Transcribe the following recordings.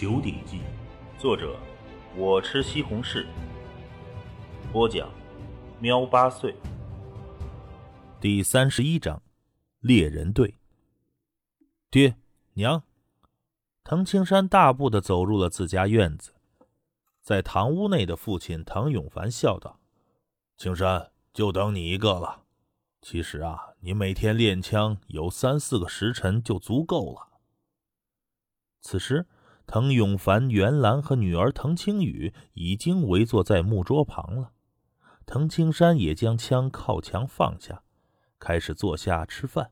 九鼎记》，作者我吃西红柿，播讲喵八岁。第三十一章，猎人队。爹娘，滕青山大步的走入了自家院子，在堂屋内的父亲唐永凡笑道：“青山，就等你一个了。其实啊，你每天练枪有三四个时辰就足够了。”此时。滕永凡、袁兰和女儿滕青雨已经围坐在木桌旁了。滕青山也将枪靠墙放下，开始坐下吃饭。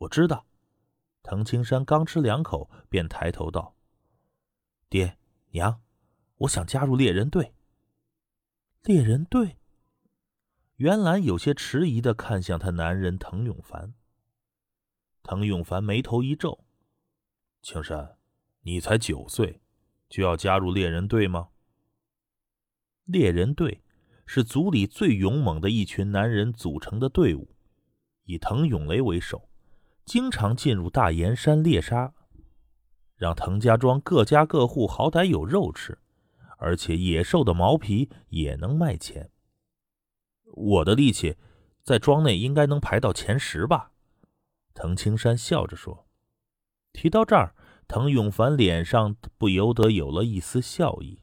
我知道，滕青山刚吃两口，便抬头道：“爹娘，我想加入猎人队。”猎人队。袁兰有些迟疑的看向他男人滕永凡。滕永凡眉头一皱：“青山。”你才九岁，就要加入猎人队吗？猎人队是族里最勇猛的一群男人组成的队伍，以滕永雷为首，经常进入大岩山猎杀，让滕家庄各家各户好歹有肉吃，而且野兽的毛皮也能卖钱。我的力气在庄内应该能排到前十吧？滕青山笑着说。提到这儿。滕永凡脸上不由得有了一丝笑意。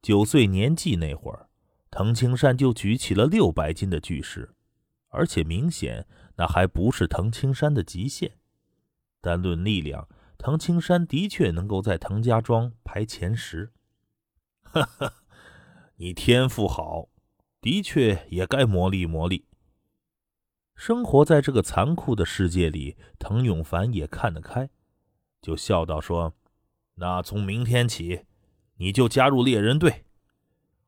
九岁年纪那会儿，滕青山就举起了六百斤的巨石，而且明显那还不是滕青山的极限。单论力量，滕青山的确能够在滕家庄排前十。哈哈，你天赋好，的确也该磨砺磨砺。生活在这个残酷的世界里，滕永凡也看得开。就笑道：“说，那从明天起，你就加入猎人队。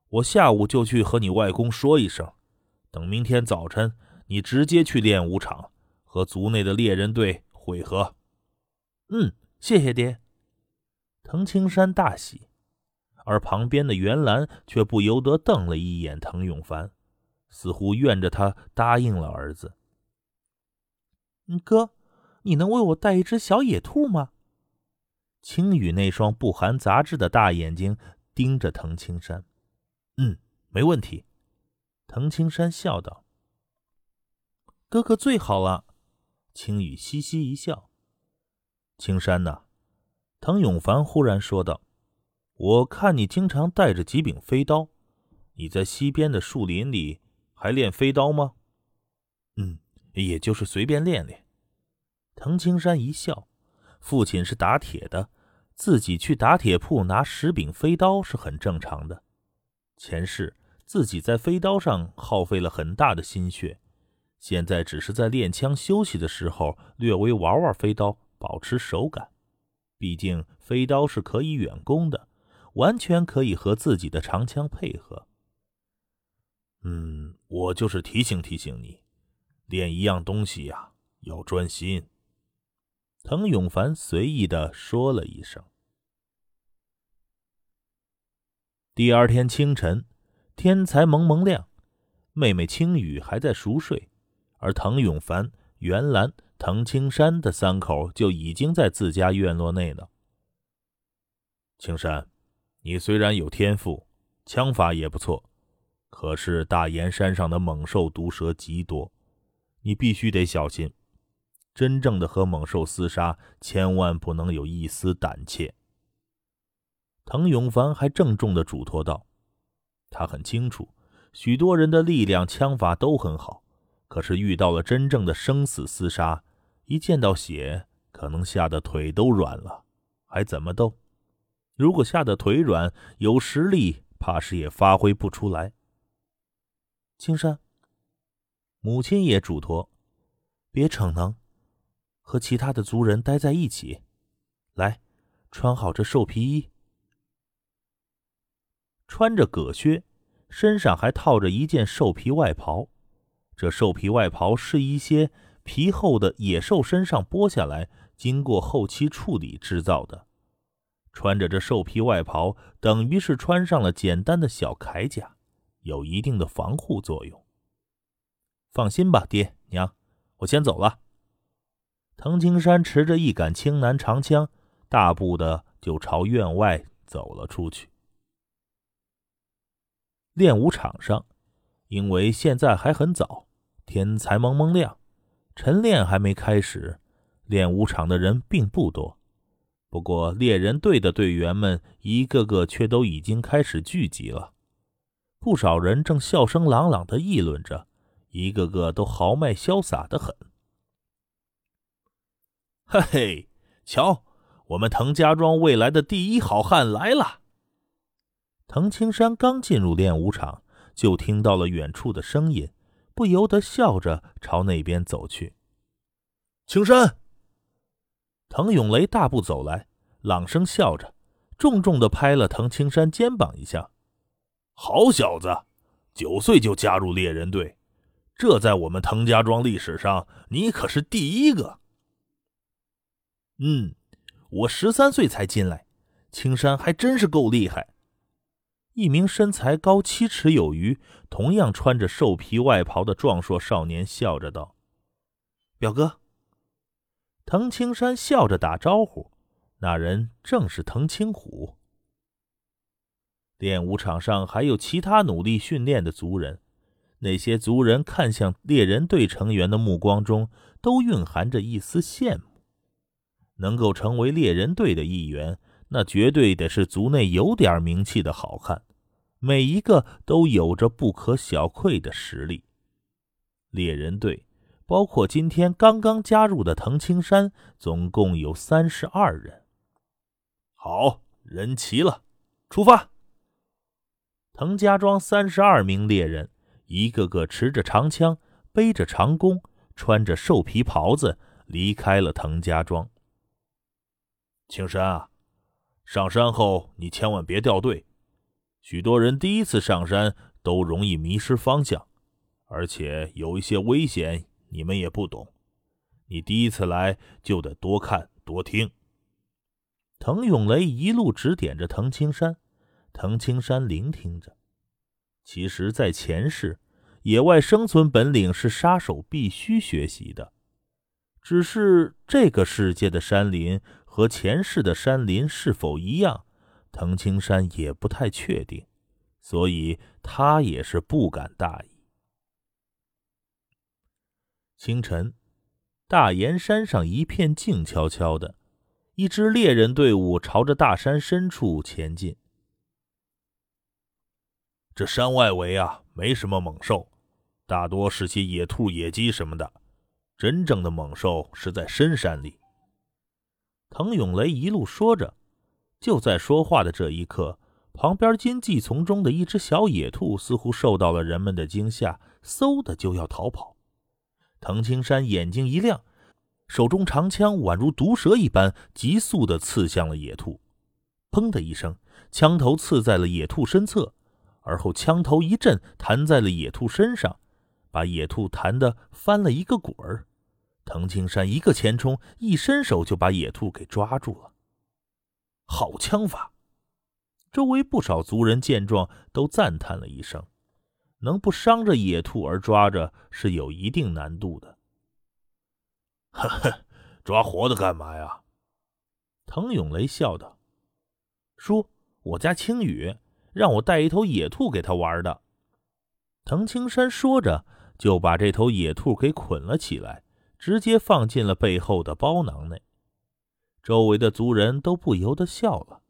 我下午就去和你外公说一声，等明天早晨，你直接去练武场和族内的猎人队会合。”嗯，谢谢爹。藤青山大喜，而旁边的袁兰却不由得瞪了一眼滕永凡，似乎怨着他答应了儿子。哥，你能为我带一只小野兔吗？青羽那双不含杂质的大眼睛盯着滕青山，嗯，没问题。滕青山笑道：“哥哥最好了。”青羽嘻嘻一笑。青山呐，滕永凡忽然说道：“我看你经常带着几柄飞刀，你在西边的树林里还练飞刀吗？”“嗯，也就是随便练练。”滕青山一笑。父亲是打铁的，自己去打铁铺拿十柄飞刀是很正常的。前世自己在飞刀上耗费了很大的心血，现在只是在练枪休息的时候略微玩玩飞刀，保持手感。毕竟飞刀是可以远攻的，完全可以和自己的长枪配合。嗯，我就是提醒提醒你，练一样东西呀，要专心。滕永凡随意的说了一声。第二天清晨，天才蒙蒙亮，妹妹青雨还在熟睡，而滕永凡、袁兰、滕青山的三口就已经在自家院落内了。青山，你虽然有天赋，枪法也不错，可是大岩山上的猛兽毒蛇极多，你必须得小心。真正的和猛兽厮杀，千万不能有一丝胆怯。滕永凡还郑重的嘱托道：“他很清楚，许多人的力量、枪法都很好，可是遇到了真正的生死厮杀，一见到血，可能吓得腿都软了，还怎么斗？如果吓得腿软，有实力，怕是也发挥不出来。”青山，母亲也嘱托：“别逞能。”和其他的族人待在一起，来，穿好这兽皮衣，穿着葛靴，身上还套着一件兽皮外袍。这兽皮外袍是一些皮厚的野兽身上剥下来，经过后期处理制造的。穿着这兽皮外袍，等于是穿上了简单的小铠甲，有一定的防护作用。放心吧，爹娘，我先走了。滕青山持着一杆青蓝长枪，大步的就朝院外走了出去。练武场上，因为现在还很早，天才蒙蒙亮，晨练还没开始，练武场的人并不多。不过猎人队的队员们一个个却都已经开始聚集了，不少人正笑声朗朗的议论着，一个个都豪迈潇洒的很。嘿嘿，瞧，我们滕家庄未来的第一好汉来了！滕青山刚进入练武场，就听到了远处的声音，不由得笑着朝那边走去。青山。滕永雷大步走来，朗声笑着，重重的拍了滕青山肩膀一下：“好小子，九岁就加入猎人队，这在我们滕家庄历史上，你可是第一个。”“嗯，我十三岁才进来，青山还真是够厉害。”一名身材高七尺有余、同样穿着兽皮外袍的壮硕少年笑着道：“表哥。”滕青山笑着打招呼，那人正是滕青虎。练武场上还有其他努力训练的族人，那些族人看向猎人队成员的目光中都蕴含着一丝羡慕。能够成为猎人队的一员，那绝对得是族内有点名气的好汉，每一个都有着不可小窥的实力。猎人队。包括今天刚刚加入的滕青山，总共有三十二人。好人齐了，出发！滕家庄三十二名猎人，一个个持着长枪，背着长弓，穿着兽皮袍子，离开了滕家庄。青山啊，上山后你千万别掉队。许多人第一次上山都容易迷失方向，而且有一些危险。你们也不懂，你第一次来就得多看多听。滕永雷一路指点着滕青山，滕青山聆听着。其实，在前世，野外生存本领是杀手必须学习的，只是这个世界的山林和前世的山林是否一样，滕青山也不太确定，所以他也是不敢大意。清晨，大岩山上一片静悄悄的，一支猎人队伍朝着大山深处前进。这山外围啊，没什么猛兽，大多是些野兔、野鸡什么的。真正的猛兽是在深山里。滕永雷一路说着，就在说话的这一刻，旁边荆棘丛中的一只小野兔似乎受到了人们的惊吓，嗖的就要逃跑。滕青山眼睛一亮，手中长枪宛如毒蛇一般，急速的刺向了野兔。砰的一声，枪头刺在了野兔身侧，而后枪头一震，弹在了野兔身上，把野兔弹得翻了一个滚儿。滕青山一个前冲，一伸手就把野兔给抓住了。好枪法！周围不少族人见状都赞叹了一声。能不伤着野兔而抓着是有一定难度的。呵呵，抓活的干嘛呀？滕永雷笑道：“叔，我家青羽让我带一头野兔给他玩的。”滕青山说着，就把这头野兔给捆了起来，直接放进了背后的包囊内。周围的族人都不由得笑了。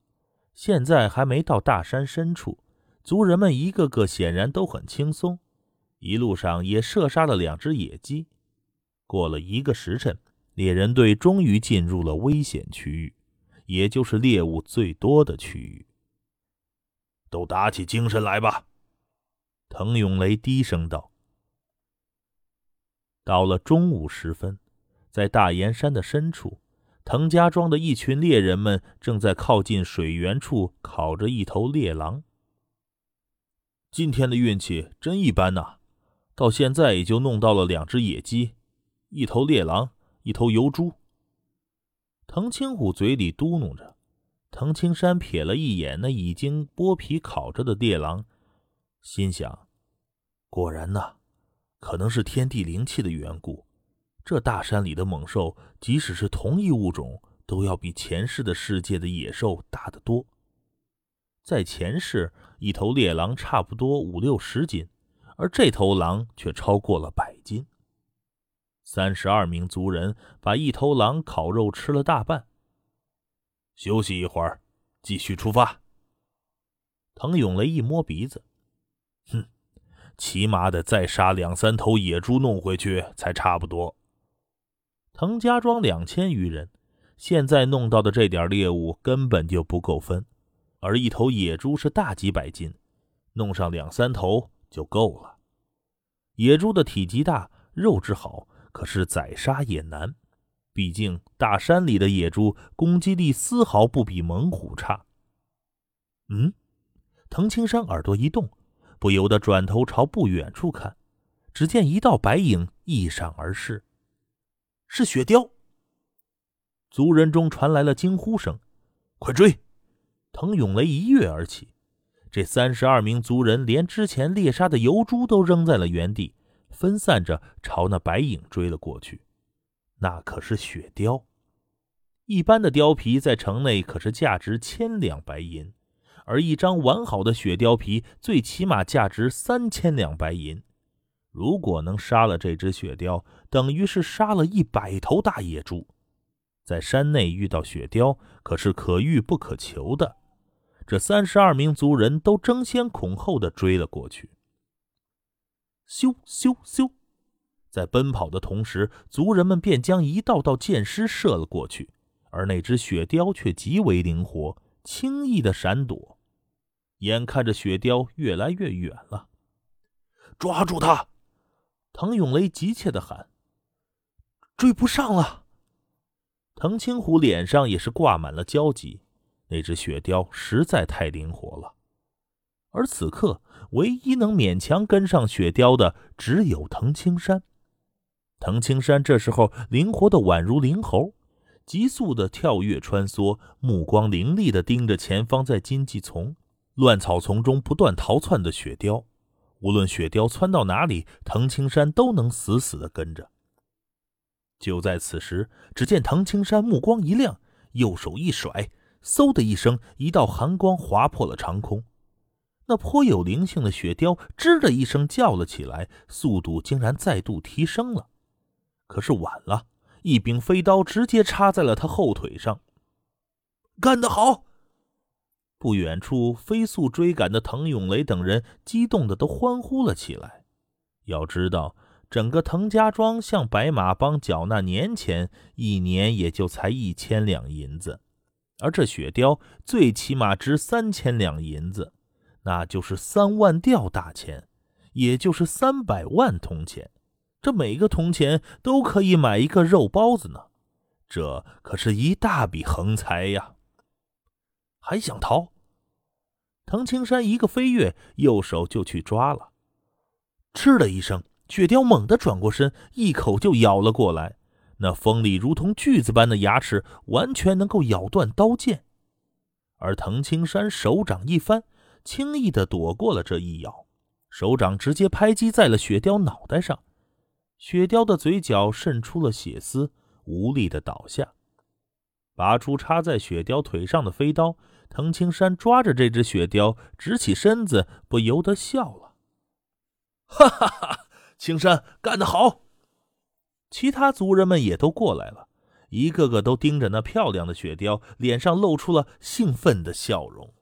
现在还没到大山深处。族人们一个个显然都很轻松，一路上也射杀了两只野鸡。过了一个时辰，猎人队终于进入了危险区域，也就是猎物最多的区域。都打起精神来吧！滕永雷低声道。到了中午时分，在大岩山的深处，滕家庄的一群猎人们正在靠近水源处烤着一头猎狼。今天的运气真一般呐，到现在也就弄到了两只野鸡，一头猎狼，一头油猪。滕青虎嘴里嘟哝着，滕青山瞥了一眼那已经剥皮烤着的猎狼，心想：果然呐，可能是天地灵气的缘故，这大山里的猛兽，即使是同一物种，都要比前世的世界的野兽大得多。在前世，一头猎狼差不多五六十斤，而这头狼却超过了百斤。三十二名族人把一头狼烤肉吃了大半。休息一会儿，继续出发。滕永雷一摸鼻子，哼，起码得再杀两三头野猪弄回去才差不多。滕家庄两千余人，现在弄到的这点猎物根本就不够分，而一头野猪是大几百斤，弄上两三头就够了。野猪的体积大，肉质好。可是宰杀也难，毕竟大山里的野猪攻击力丝毫不比猛虎差。嗯，藤青山耳朵一动，不由得转头朝不远处看，只见一道白影一闪而逝，是雪雕。族人中传来了惊呼声：“快追！”滕永雷一跃而起，这三十二名族人连之前猎杀的油猪都扔在了原地。分散着朝那白影追了过去，那可是雪貂。一般的貂皮在城内可是价值千两白银，而一张完好的雪貂皮最起码价值三千两白银。如果能杀了这只雪貂，等于是杀了一百头大野猪。在山内遇到雪貂，可是可遇不可求的。这三十二名族人都争先恐后的追了过去。咻咻咻！在奔跑的同时，族人们便将一道道箭矢射了过去，而那只雪雕却极为灵活，轻易的闪躲。眼看着雪雕越来越远了，抓住他！滕永雷急切的喊：“追不上了！”滕青虎脸上也是挂满了焦急，那只雪雕实在太灵活了。而此刻，唯一能勉强跟上雪雕的，只有藤青山。藤青山这时候灵活的宛如灵猴，急速的跳跃穿梭，目光凌厉的盯着前方在荆棘丛、乱草丛中不断逃窜的雪雕。无论雪雕窜到哪里，藤青山都能死死的跟着。就在此时，只见藤青山目光一亮，右手一甩，嗖的一声，一道寒光划破了长空。那颇有灵性的雪雕吱的一声叫了起来，速度竟然再度提升了。可是晚了，一柄飞刀直接插在了他后腿上。干得好！不远处飞速追赶的滕永雷等人激动的都欢呼了起来。要知道，整个滕家庄向白马帮缴纳年钱，一年也就才一千两银子，而这雪雕最起码值三千两银子。那就是三万吊大钱，也就是三百万铜钱。这每个铜钱都可以买一个肉包子呢，这可是一大笔横财呀！还想逃？滕青山一个飞跃，右手就去抓了。嗤的一声，雪雕猛地转过身，一口就咬了过来。那锋利如同锯子般的牙齿，完全能够咬断刀剑。而藤青山手掌一翻。轻易的躲过了这一咬，手掌直接拍击在了雪雕脑袋上，雪雕的嘴角渗出了血丝，无力的倒下。拔出插在雪雕腿上的飞刀，藤青山抓着这只雪雕，直起身子，不由得笑了：“哈哈哈，青山干得好！”其他族人们也都过来了，一个个都盯着那漂亮的雪雕，脸上露出了兴奋的笑容。